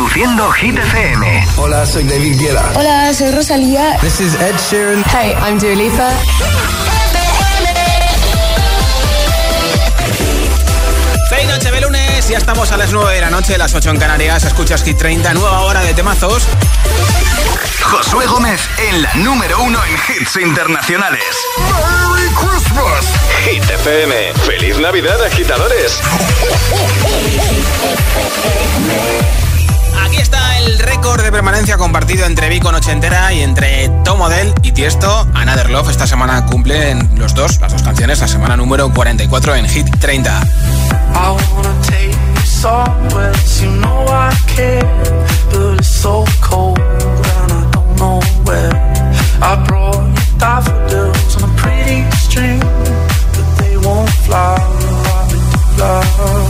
Reproduciendo Hit FM. Hola, soy David Guetta. Hola, soy Rosalía. This is Ed Sheeran. Hey, I'm Dua Lipa. Feliz noche de lunes, ya estamos a las 9 de la noche, las 8 en Canarias, escuchas Hit 30, nueva hora de temazos. Josué Gómez en la número uno en hits internacionales. ¡Merry Christmas! Hit FM. ¡Feliz Navidad, agitadores! Aquí está el récord de permanencia compartido entre Vico Nochentera y entre Tom Model y Tiesto. Another Love esta semana cumplen los dos, las dos canciones, la semana número 44 en Hit 30. I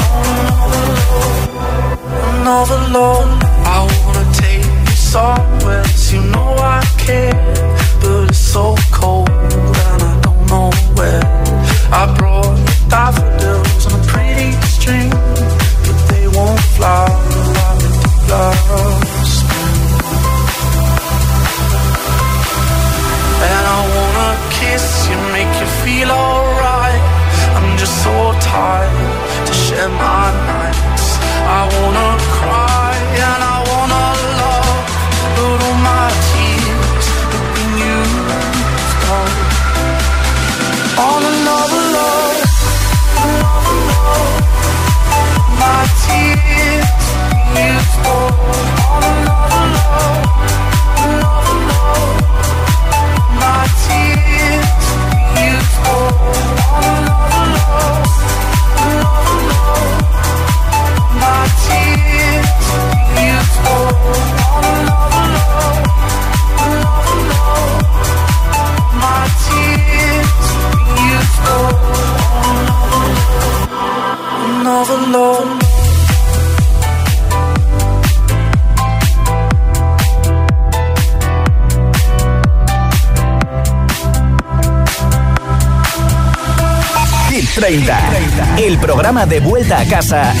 casa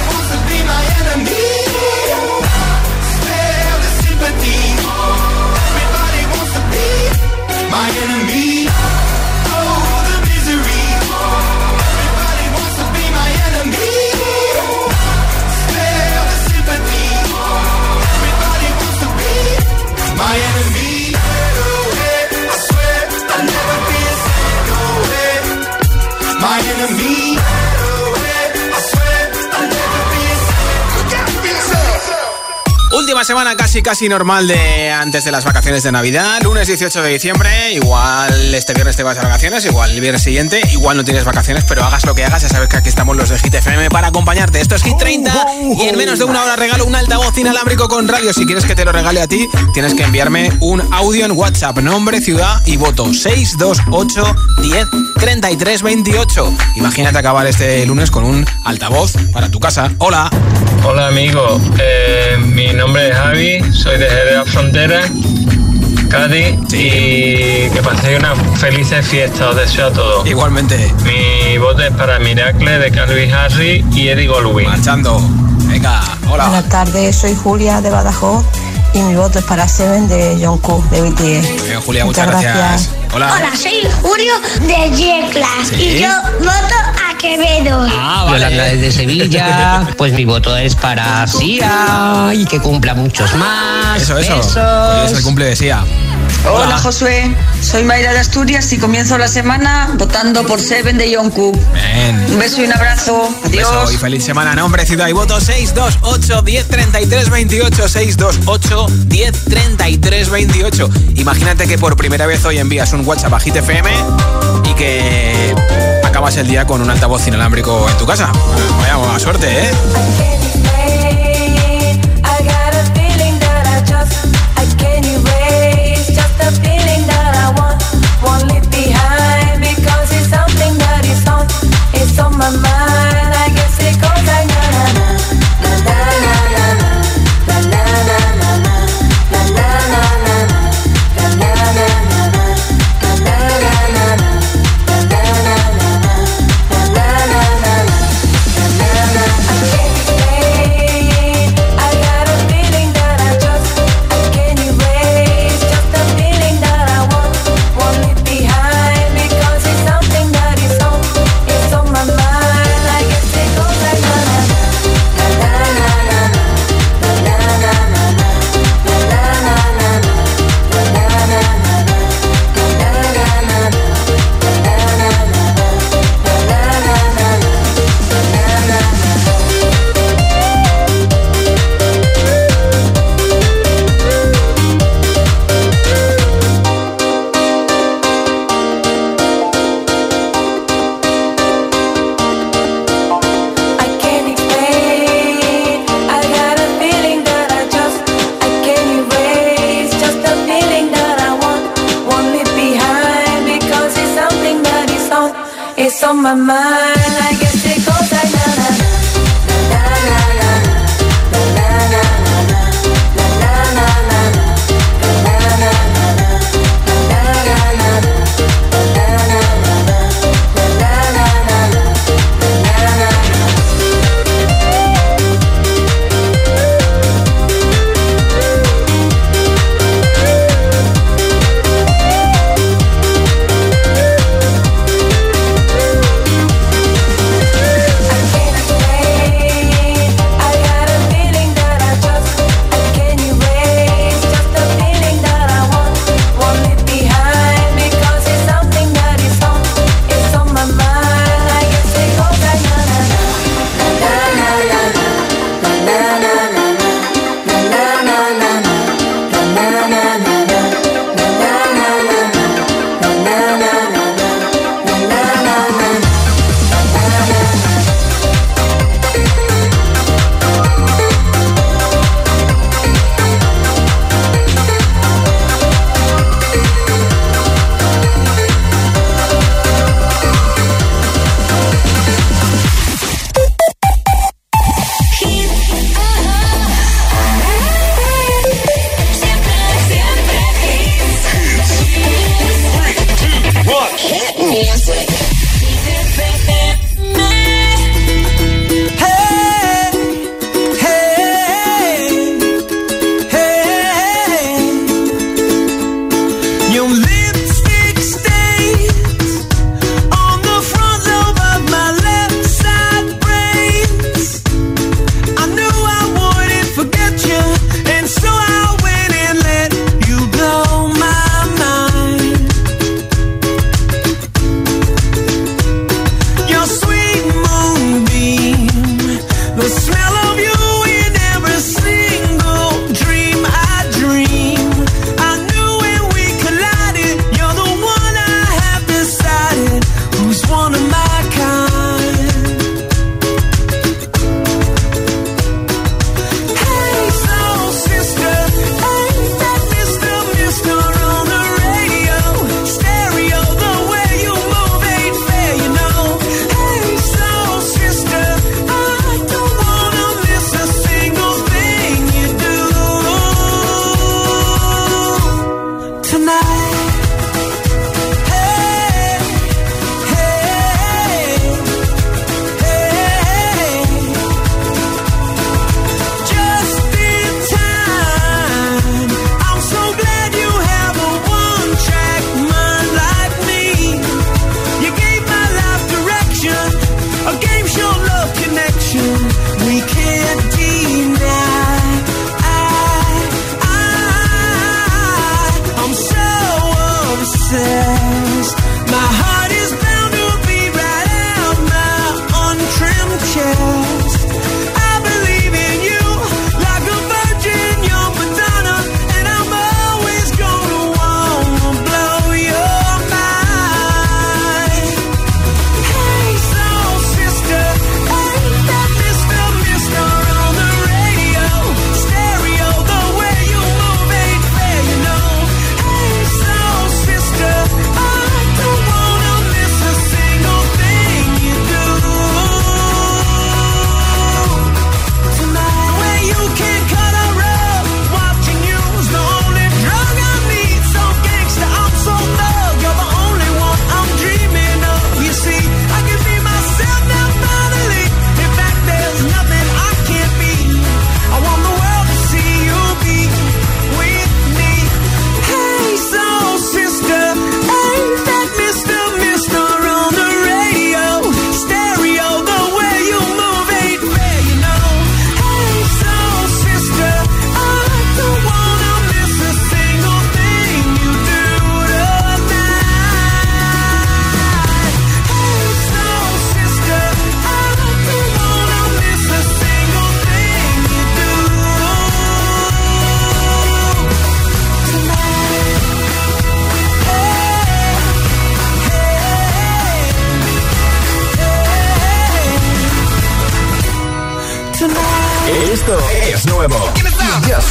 to me. Última semana casi casi normal de antes de las vacaciones de Navidad, lunes 18 de diciembre, igual este viernes te vas de vacaciones, igual el viernes siguiente, igual no tienes vacaciones, pero hagas lo que hagas, ya sabes que aquí estamos los de Hit FM para acompañarte. Esto es Hit 30 y en menos de una hora regalo un altavoz inalámbrico con radio. Si quieres que te lo regale a ti, tienes que enviarme un audio en WhatsApp, nombre, ciudad y voto 628 10 33 28. Imagínate acabar este lunes con un altavoz para tu casa. Hola. Hola amigo, Eh, mi nombre Javi, soy de Jerez Frontera, Cádiz y que paséis una felices fiestas, os deseo a todos. Igualmente. Mi voto es para Miracle de Calvin Harry y Eddie Goldwyn. Marchando. Venga, hola. Buenas tardes, soy Julia de Badajoz y mi voto es para Seven de Jungkook de BTS. Bien, Julia, muchas, gracias. Hola. Hola, soy Julio de G-Class Sí. y yo voto a Quevedo. Ah, Yolanda desde Sevilla, pues mi voto es para Sia y que cumpla muchos más. Eso, eso. Besos. Hoy es el cumple de Sia. Hola Josué, soy Mayra de Asturias y comienzo la semana votando por Seven de. Bien. Un beso y un abrazo. Un Adiós. beso y feliz semana. Nombre, ciudad y voto 628 10 33 28 628 10 33 28. Imagínate que por primera vez hoy envías un WhatsApp a Hit FM y que acabas el día con un altavoz inalámbrico en tu casa. Vaya buena suerte, ¿eh?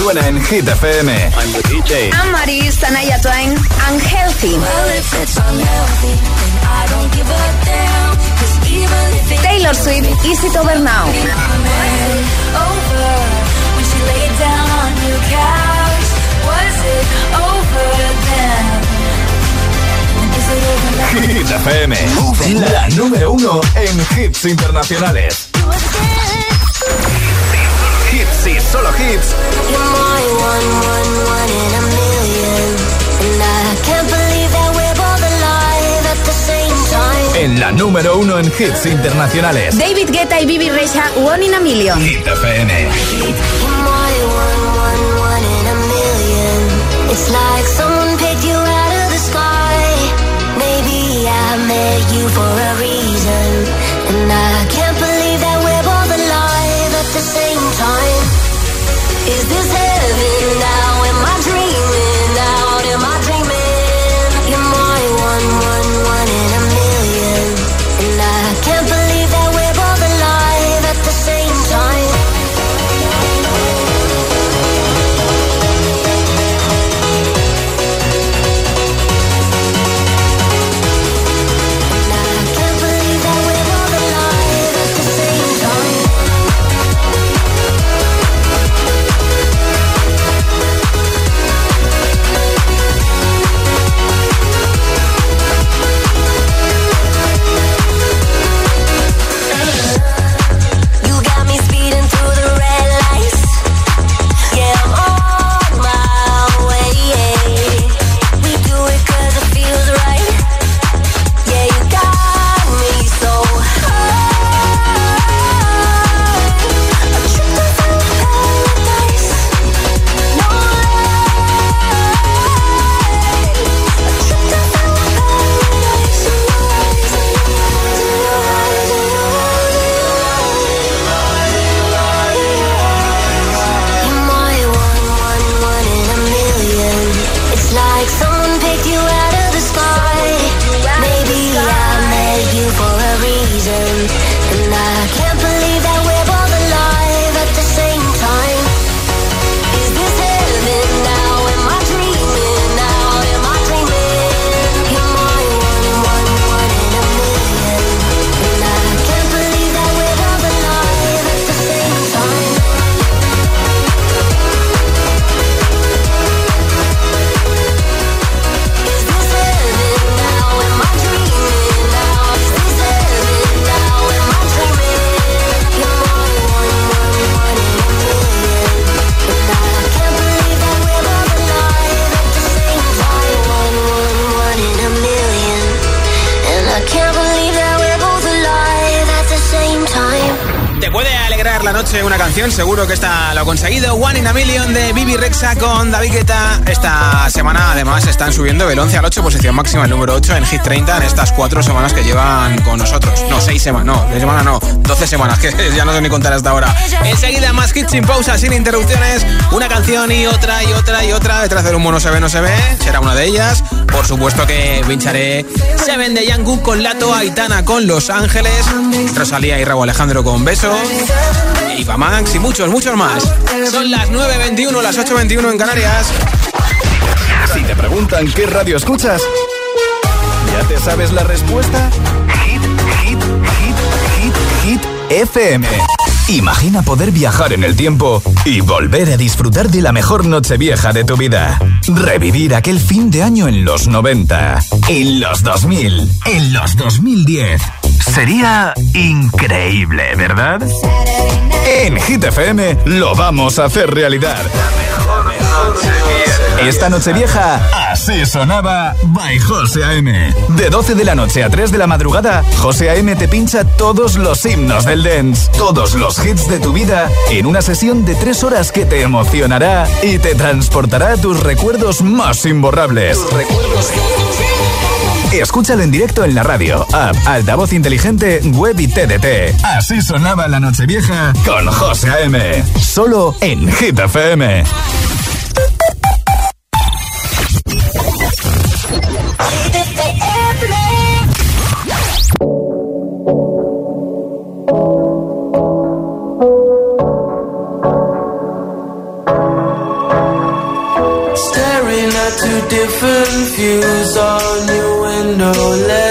Suena en Hit FM. I'm the DJ. I'm Maris, Tanaya Twain. Unhealthy. Taylor Swift, Easy It Over Now. Hit FM, la número uno en hits internacionales. Same time. En la número uno en hits internacionales. David Guetta y Bibi Rexha, One in a Million. Hit FM. It's like someone picked you out of the sky. Maybe I met you for a reason. And I can't One in a Million de Bibi Rexa con David Guetta. Esta semana además están subiendo del 11 al 8, posición máxima, el número 8 en Hit 30 en estas cuatro semanas que llevan con nosotros. No, seis semanas, no, seis semanas no, 12 semanas, que ya no sé ni contar hasta ahora. Enseguida más hits sin pausa, sin interrupciones, una canción y otra y otra y otra. Detrás del humo no se ve, no se ve, será una de ellas. Por supuesto que pincharé Seven de Yangu con Lato, Aitana con Los Ángeles, Rosalía y Raúl Alejandro con Beso. Iva Max y muchos, muchos más. Son las 9.21, las 8.21 en Canarias. Si te preguntan qué radio escuchas, ¿ya te sabes la respuesta? Hit, hit, hit, hit, hit, FM. Imagina poder viajar en el tiempo y volver a disfrutar de la mejor noche vieja de tu vida. Revivir aquel fin de año en los 90, en los 2000, en los 2010. Sería increíble, ¿verdad? En Hit FM lo vamos a hacer realidad. Esta noche vieja, así sonaba by José A.M. De 12 de la noche a 3 de la madrugada, José A.M. te pincha todos los himnos del dance, todos los hits de tu vida, en una sesión de 3 horas que te emocionará y te transportará a tus recuerdos más imborrables. Escúchalo en directo en la radio, app, altavoz inteligente, web y TDT. Así sonaba la noche vieja con José A.M. Solo en Hit. Different views on your window ledge.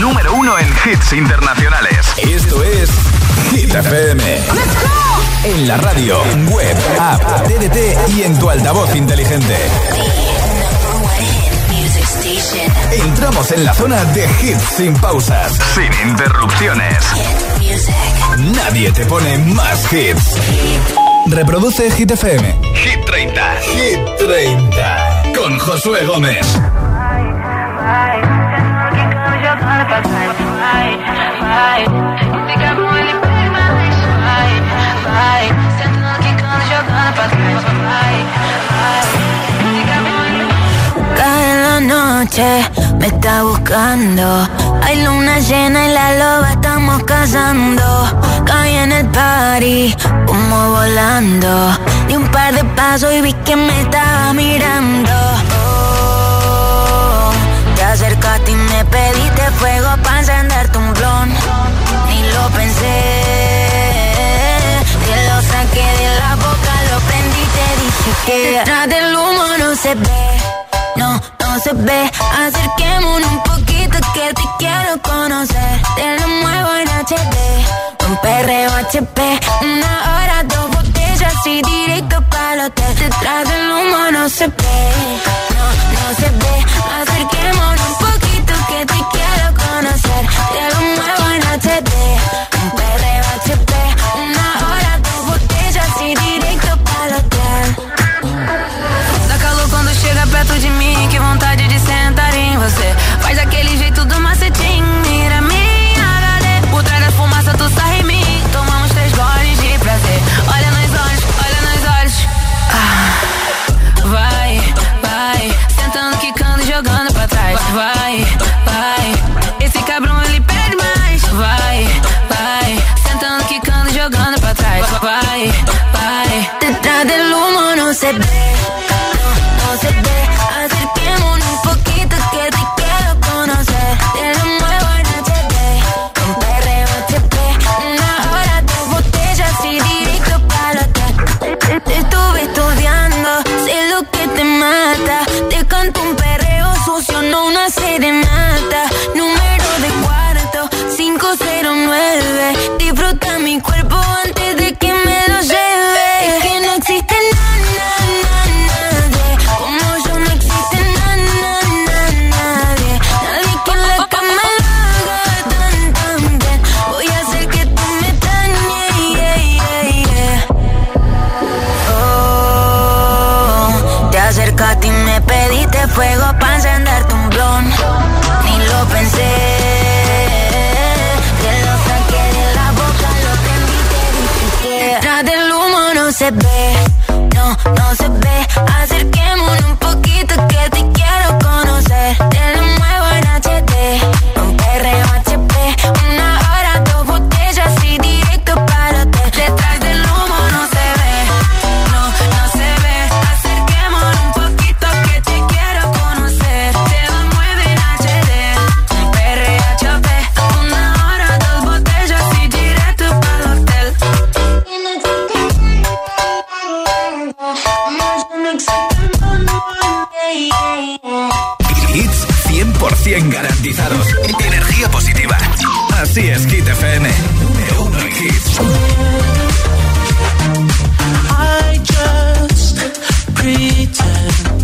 Número uno en hits internacionales. Esto es Hit FM. En la radio, web, app, TDT y en tu altavoz inteligente. Entramos en la zona de hits sin pausas, Sin interrupciones. Nadie te pone más hits. Reproduce Hit FM. Hit 30. Hit 30. Con Josué Gómez. Me está buscando. Hay luna llena y la loba estamos cazando. Caí en el party, como volando. Di un par de pasos y vi que me estaba mirando. Te acercaste y me pediste fuego para encenderte un blon. Ni lo pensé. Te lo saqué de la boca, lo prendí te dije que detrás del humo no se ve. No, no se ve. Acerquémonos un poquito que te quiero conocer. Te lo muevo en HD. Un perreo HP. Una hora, dos botellas y directo para el hotel. Detrás del humo no se ve. No, no se ve. Acerquémonos un poquito que te quiero conocer. Te lo muevo en HD. Un perreo HP. Una hora, dos botellas y directo para el hotel. Dá calor quando chega perto de mim, que vontade de sentar em você. Faz aquele jeito do macetinho, se ve, no, no se ve. Acerquémonos un poquito que te quiero conocer. Te lo muevo en HD, un perreo HP. Una hora, dos botellas y directo para hotel. Te, te estuve estudiando, sé lo que te mata. Te canto un perreo sucio, no una serenata. Número de cuarto, 509. Disfruta mi cuerpo antes 100 garantizados. Energía positiva. Así es, Hit FM. Número uno en hits. I just pretend.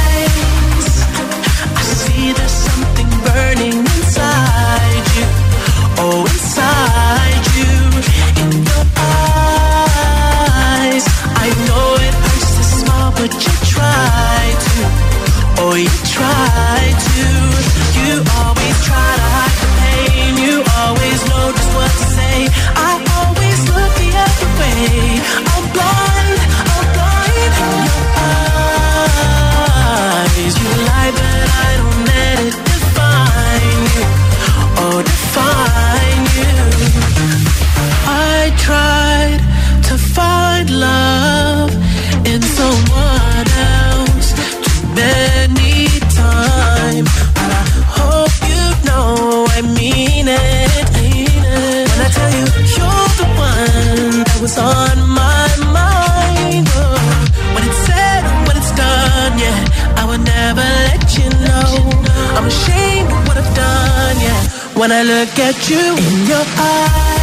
done, yeah. When I look at you in your eyes.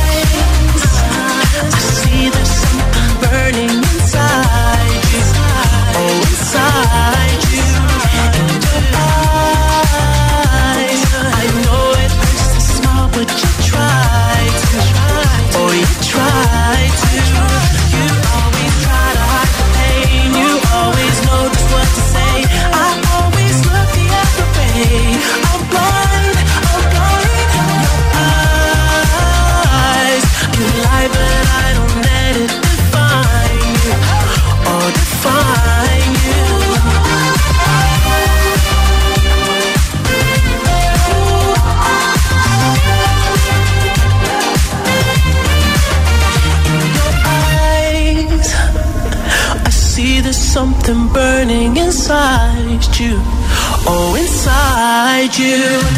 you, oh, inside you.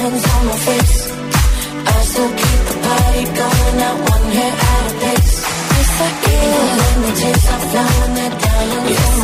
diamonds on my face. I still keep the party going, not one hair out of place. It's I am. Let the taste, I'm flowing that diamond. Yes.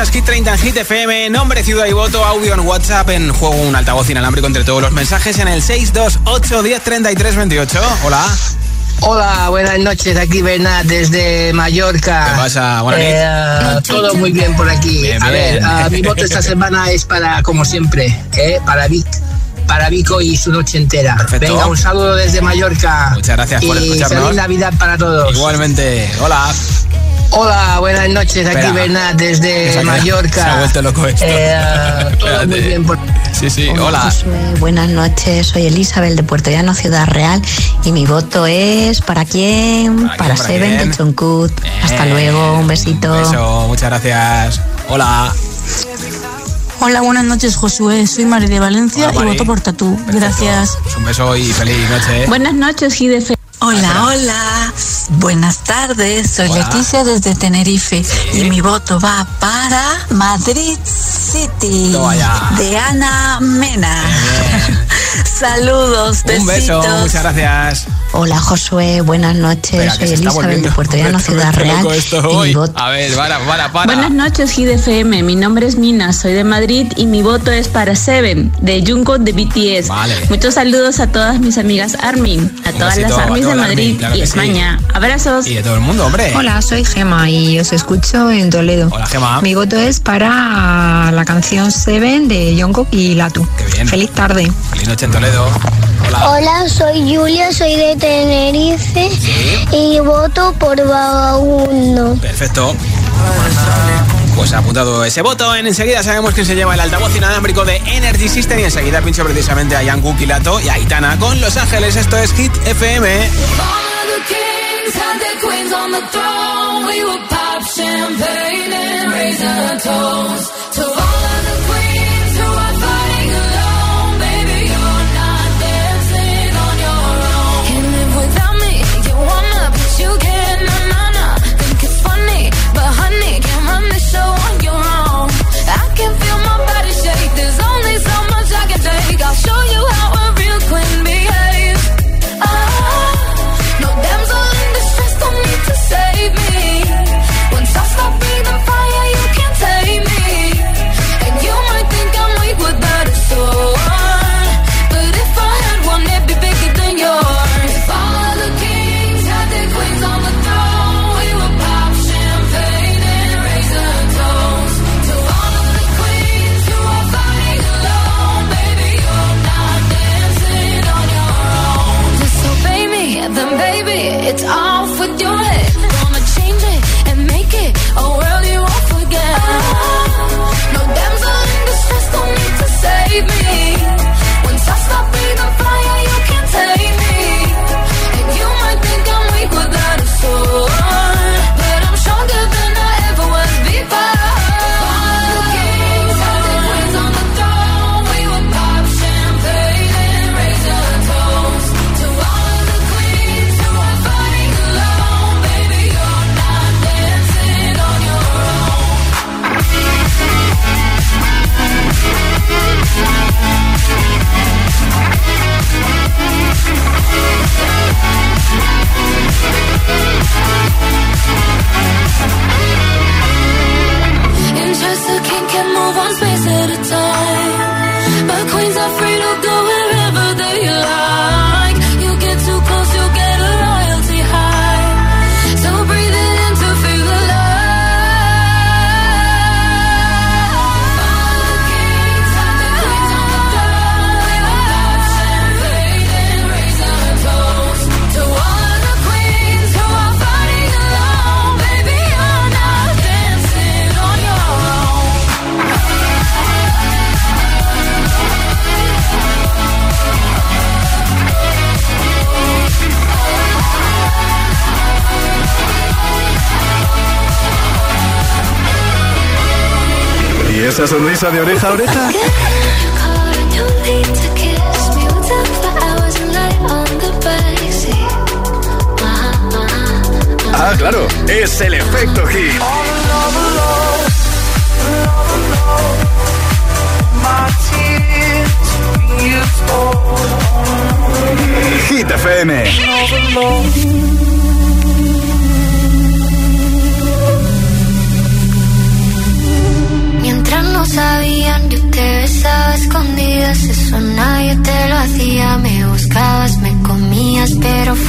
Escuchas Hit 30 en Hit FM. Nombre, ciudad y voto. Audio en WhatsApp. En juego un altavoz inalámbrico entre todos los mensajes en el 628 10 33 28. Hola. Hola, buenas noches. Aquí Bernat desde Mallorca. ¿Qué pasa? Buenas Eh, todo muy bien por aquí. Bien, A bien. ver, ah, mi voto esta semana es para, como siempre, eh, para Vic. Para Vico y su noche entera. Perfecto. Venga, un saludo desde Mallorca. Muchas gracias por y escucharnos. Feliz Navidad para todos. Igualmente. Hola. Hola, buenas noches. Aquí Espera. Bernat se desde Mallorca. se ha vuelto loco esto. Eh, ah, todo muy bien por Sí, sí. Hola. Buenas noches, soy Elizabeth de Puerto Llano, Ciudad Real, y mi voto es ¿para quién? ¿Para Para, quién, para Seven quién? de Choncut. Hasta luego, un besito. Un beso. Muchas gracias. Hola. Hola, buenas noches, Josué. Soy Mari de Valencia Hola, y voto por Tatú. Perfecto. Gracias. Pues un beso y feliz noche. Buenas noches, GDF. Hola, hola. Buenas tardes. Soy Hola. Leticia desde Tenerife y mi voto va para Madrid City de Ana Mena. Saludos, Un beso. Muchas gracias. Hola, Josué. Buenas noches, Espera, soy Elizabeth volviendo de Puerto Llano, Ciudad Real, y mi hoy. voto A ver, para, para, para. Buenas noches, GDFM. Mi nombre es Mina, soy de Madrid y mi voto es para Seven de Jungkook de BTS. Vale. Muchos saludos a todas mis amigas Armin, a todas besito las a Madrid claro y sí. España. Abrazos. Y de todo el mundo, hombre. Hola, soy Gema y os escucho en Toledo. Hola, Gema. Mi voto es para la canción Seven de Jungkook y Latu. Qué bien. Feliz tarde. Feliz noche en Toledo. Hola. Hola, soy Julia, soy de Tenerife y voto por vagabundo. Perfecto. Pues ha apuntado ese voto. En enseguida sabemos quién se lleva el altavoz inalámbrico de Energy System. Y enseguida pincho precisamente a Jan Kilato y a Aitana con Los Ángeles. Esto es Hit FM. Sonrisa de oreja a oreja? Ah, claro, es el efecto hit.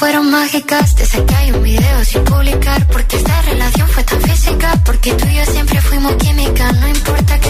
fueron mágicas. Te saqué hay un video sin publicar. Porque esta relación fue tan física. Porque tú y yo siempre fuimos química. No importa que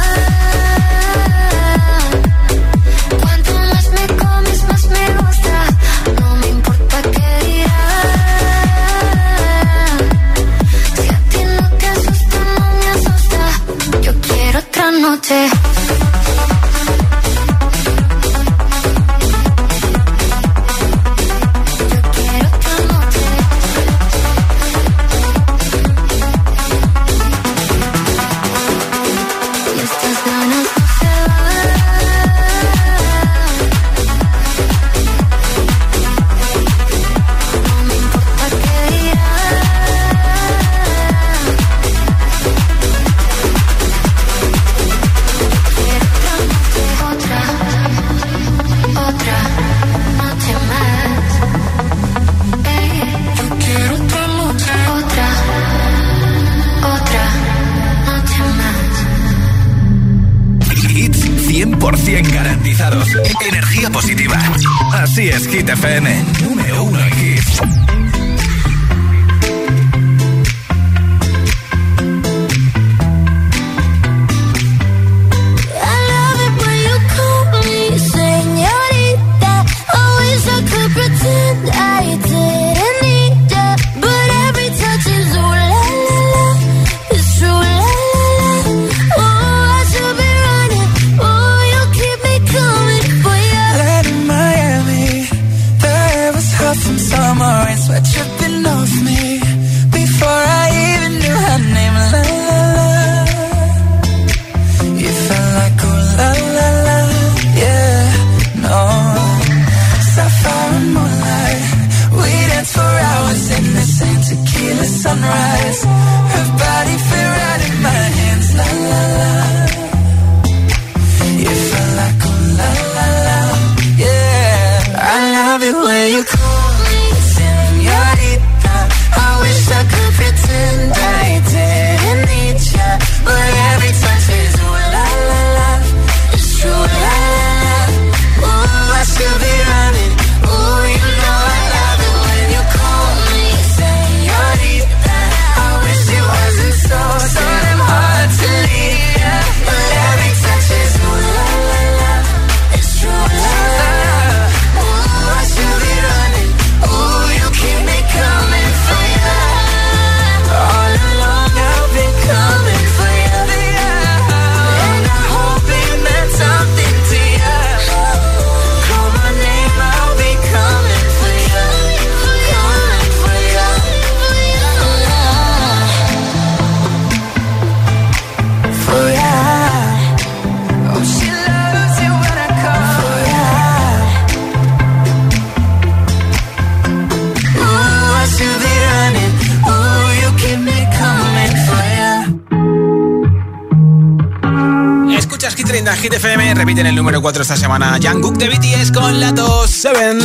repite en el número 4 esta semana Jungkook de BTS con 7.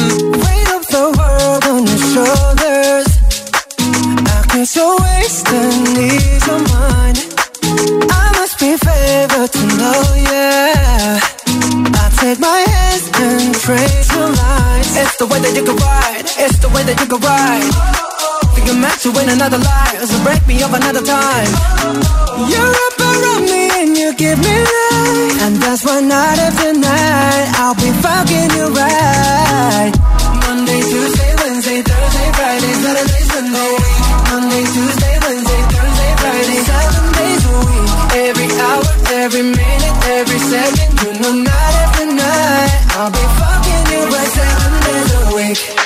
take my hands and trace the lines. It's the way that you can ride. It's the way that you can ride. You're meant to win another life, break me another time. Give me life, and that's why night after night I'll be fucking you right. Monday, Tuesday, Wednesday, Thursday, Friday, Saturday, Sunday. Monday, Tuesday, Wednesday, Thursday, Friday, seven days a week. Every hour, every minute, every second, you know night after night I'll be fucking you right seven days a week.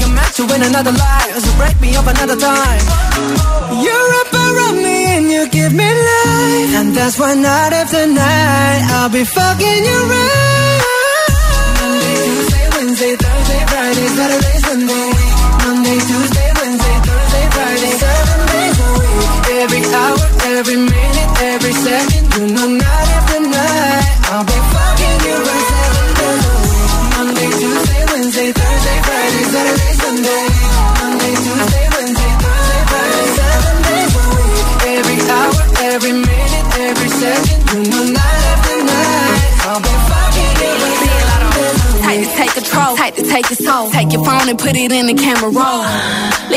Think I'm to win another life. So break me up another time. You're up around me and you give me life. And that's why night after night I'll be fucking you right. Monday, Tuesday, Wednesday, Thursday, Friday, Saturday, Sunday. Monday, Tuesday, Wednesday, Thursday, Friday, seven days a week. Every hour, every minute, every second, you know night after night I'll be control, to take your soul. Take your phone and put it in the camera roll.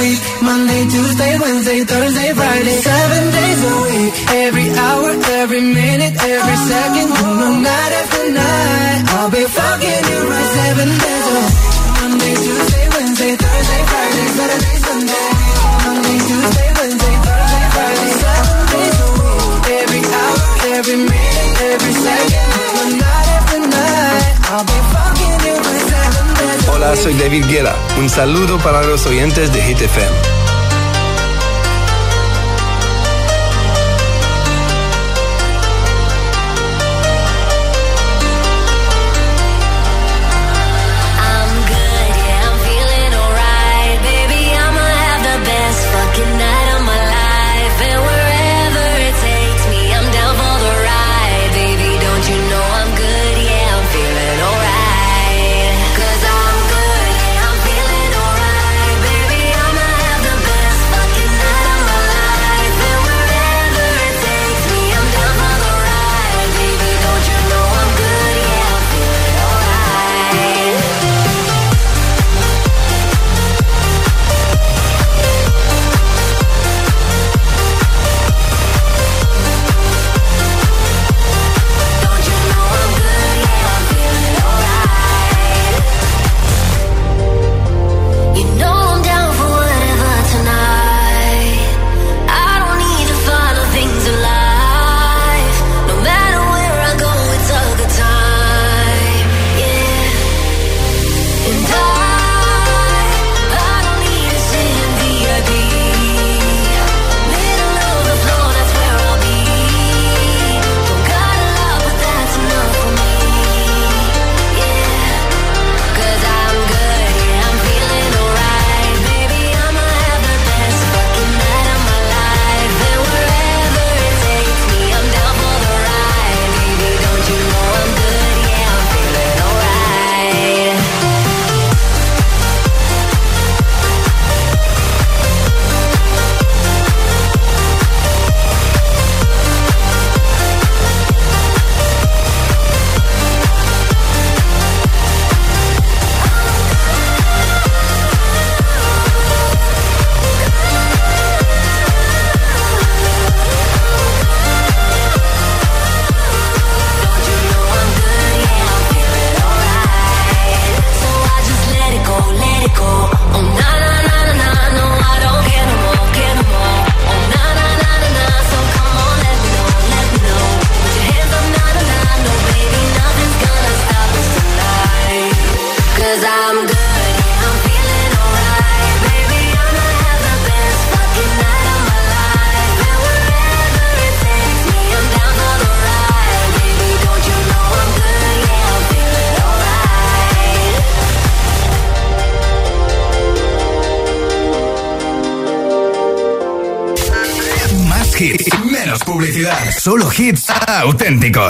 week. Monday, Tuesday, Wednesday, Thursday, Friday, seven days a week. Every hour, every minute, every second, you know, soy David Guerra. Un saludo para los oyentes de Hit auténticos.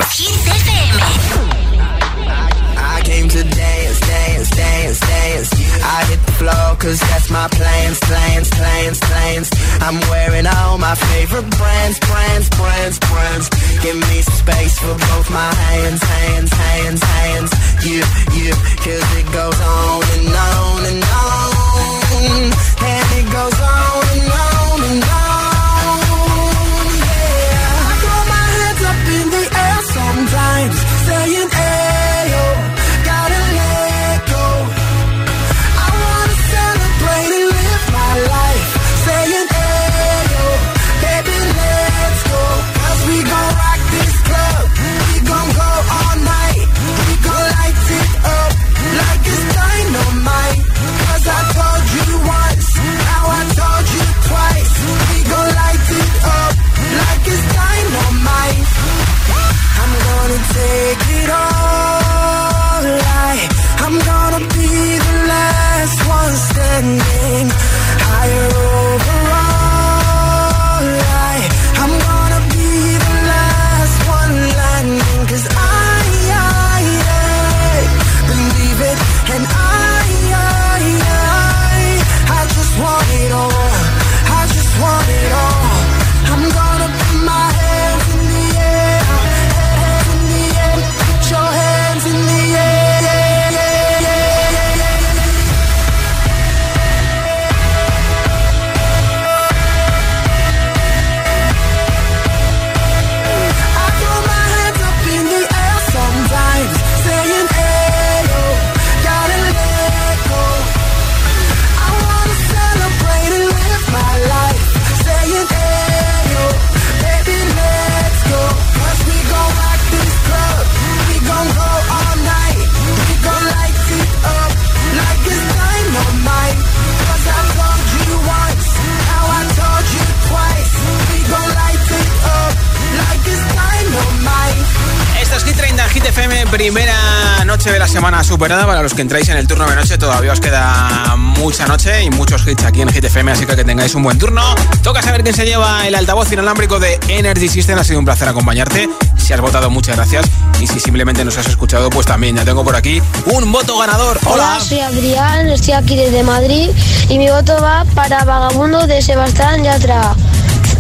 Superada. Para los que entráis en el turno de noche, todavía os queda mucha noche y muchos hits aquí en Hit FM, así que que tengáis un buen turno. Toca saber quién se lleva el altavoz inalámbrico de Energy System. Ha sido un placer acompañarte. Si has votado, muchas gracias. Y si simplemente nos has escuchado, pues también ya tengo por aquí un voto ganador. Hola. Hola, soy Adrián, estoy aquí desde Madrid y mi voto va para Vagabundo de Sebastián Yatra.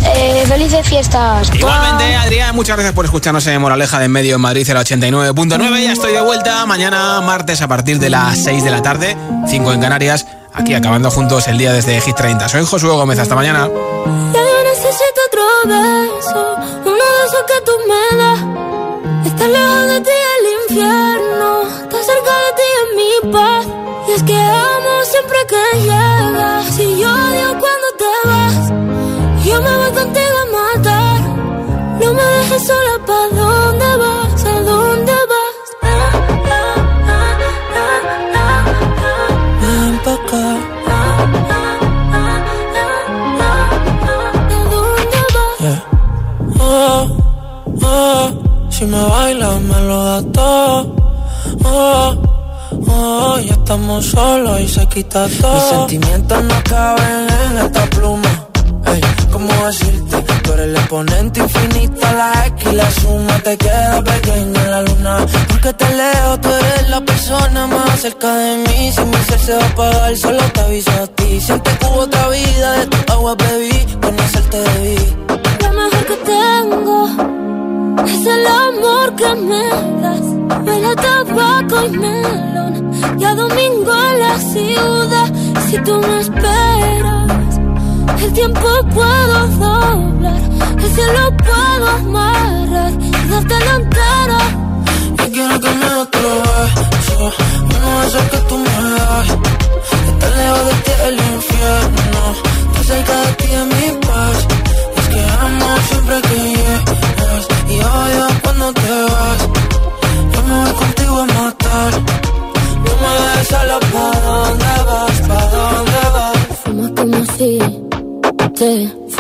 Eh, felices fiestas. Igualmente, Adrián, muchas gracias por escucharnos en Moraleja de en Medio en Madrid, el 89.9. Ya estoy de vuelta mañana, martes, a partir de las 6 de la tarde, 5 en Canarias, aquí acabando juntos el día desde Hit 30. Soy Josué Gómez, hasta mañana. Ya yo necesito otro beso, uno de esos que tú me das. Está lejos de ti el infierno, está cerca de ti en mi paz. Y es que amo siempre que llegas, y yo vas. Yo me voy contigo a matar, no me dejes sola, ¿pa' dónde vas? ¿A dónde vas? Ven pa' acá. Yeah. Oh, oh, si me bailas me lo das todo. Oh, oh, ya estamos solos y se quita todo. Mis sentimientos no caben en esta pluma. Ey, ¿cómo decirte? Tú eres el exponente infinito, la X la suma te queda pequeña en la luna. Porque te leo, tú eres la persona más cerca de mí. Si mi ser se va a apagar, solo te aviso a ti. Siente que hubo otra vida, de tu agua bebí, conocerte debí. Lo mejor que tengo es el amor que me das. Huele tabaco y melón. Ya domingo en la ciudad. Si tú me esperas, el tiempo puedo doblar.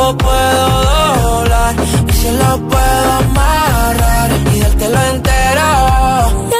tiempo puedo doblar y se lo puedo amarrar y dártelo entero.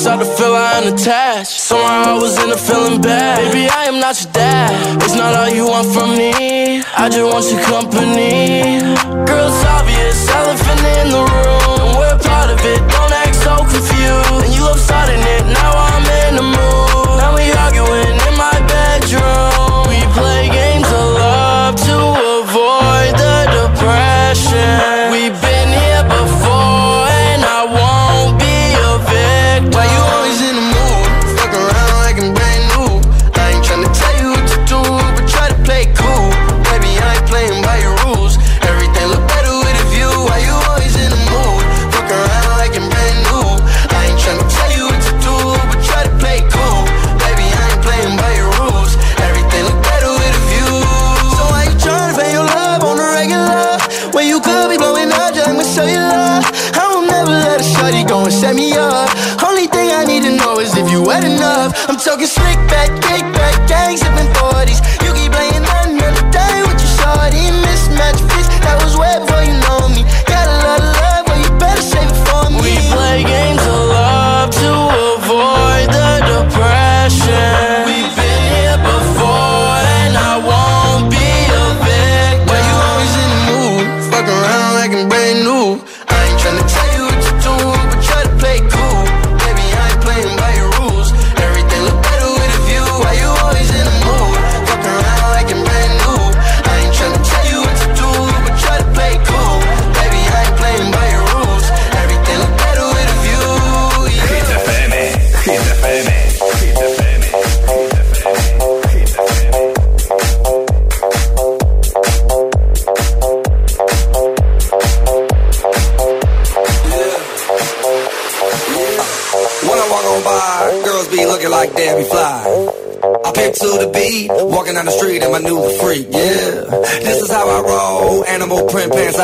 Start to feel I'm attached. Somehow I was in a feeling bad. Baby, I am not your dad. It's not all you want from me. I just want your company. Girl, it's obvious, elephant in the room. We're part of it.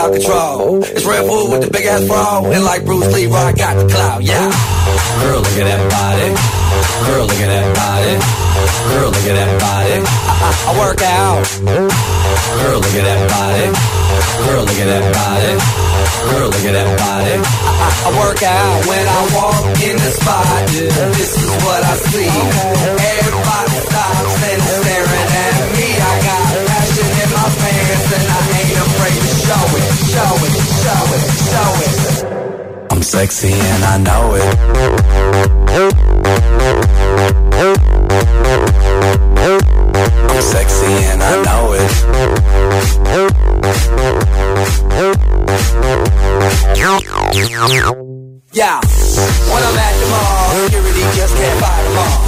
Out control. It's Red Bull with the big ass bra, and like Bruce Lee, I got the clout, yeah. Girl, look at that body. Girl, look at that body. Girl, look at that body. I, I, I work out. Girl, look at that body. Girl, look at that body. Girl, look at that body. I, I, I work out when I walk in the spot. This is what I see. Everybody stops and staring at me. I got pants and I ain't afraid to show it, show it, show it, show it. I'm sexy and I know it. I'm sexy and I know it. Yeah, when I'm at the mall, security just can't all.